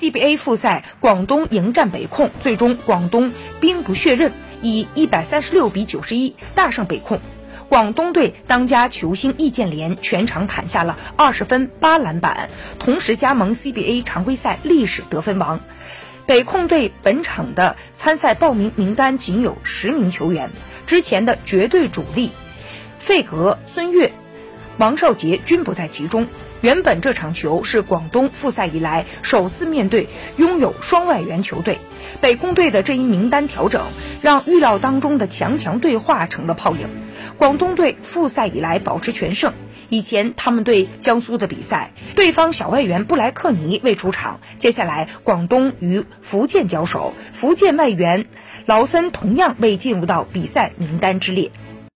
CBA 复赛，广东迎战北控，最终广东兵不血刃，以一百三十六比九十一大胜北控。广东队当家球星易建联全场砍下了二十分八篮板，同时加盟 CBA 常规赛历史得分王。北控队本场的参赛报名名单仅有十名球员，之前的绝对主力费格、孙悦、王少杰均不在其中。原本这场球是广东复赛以来首次面对拥有双外援球队，北控队的这一名单调整，让预料当中的强强对话成了泡影。广东队复赛以来保持全胜，以前他们对江苏的比赛，对方小外援布莱克尼未出场，接下来广东与福建交手，福建外援劳森同样未进入到比赛名单之列。